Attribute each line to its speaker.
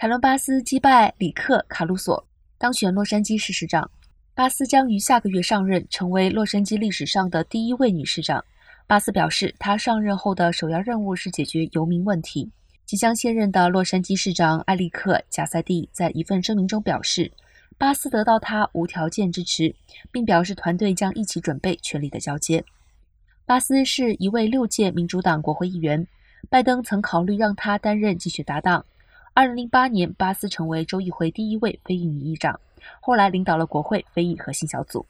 Speaker 1: 凯伦·巴斯击败里克·卡鲁索，当选洛杉矶市市长。巴斯将于下个月上任，成为洛杉矶历史上的第一位女市长。巴斯表示，她上任后的首要任务是解决游民问题。即将卸任的洛杉矶市长艾利克·贾塞蒂在一份声明中表示，巴斯得到他无条件支持，并表示团队将一起准备权力的交接。巴斯是一位六届民主党国会议员，拜登曾考虑让他担任竞选搭档。二零零八年，巴斯成为州议会第一位非裔女议长，后来领导了国会非裔核心小组。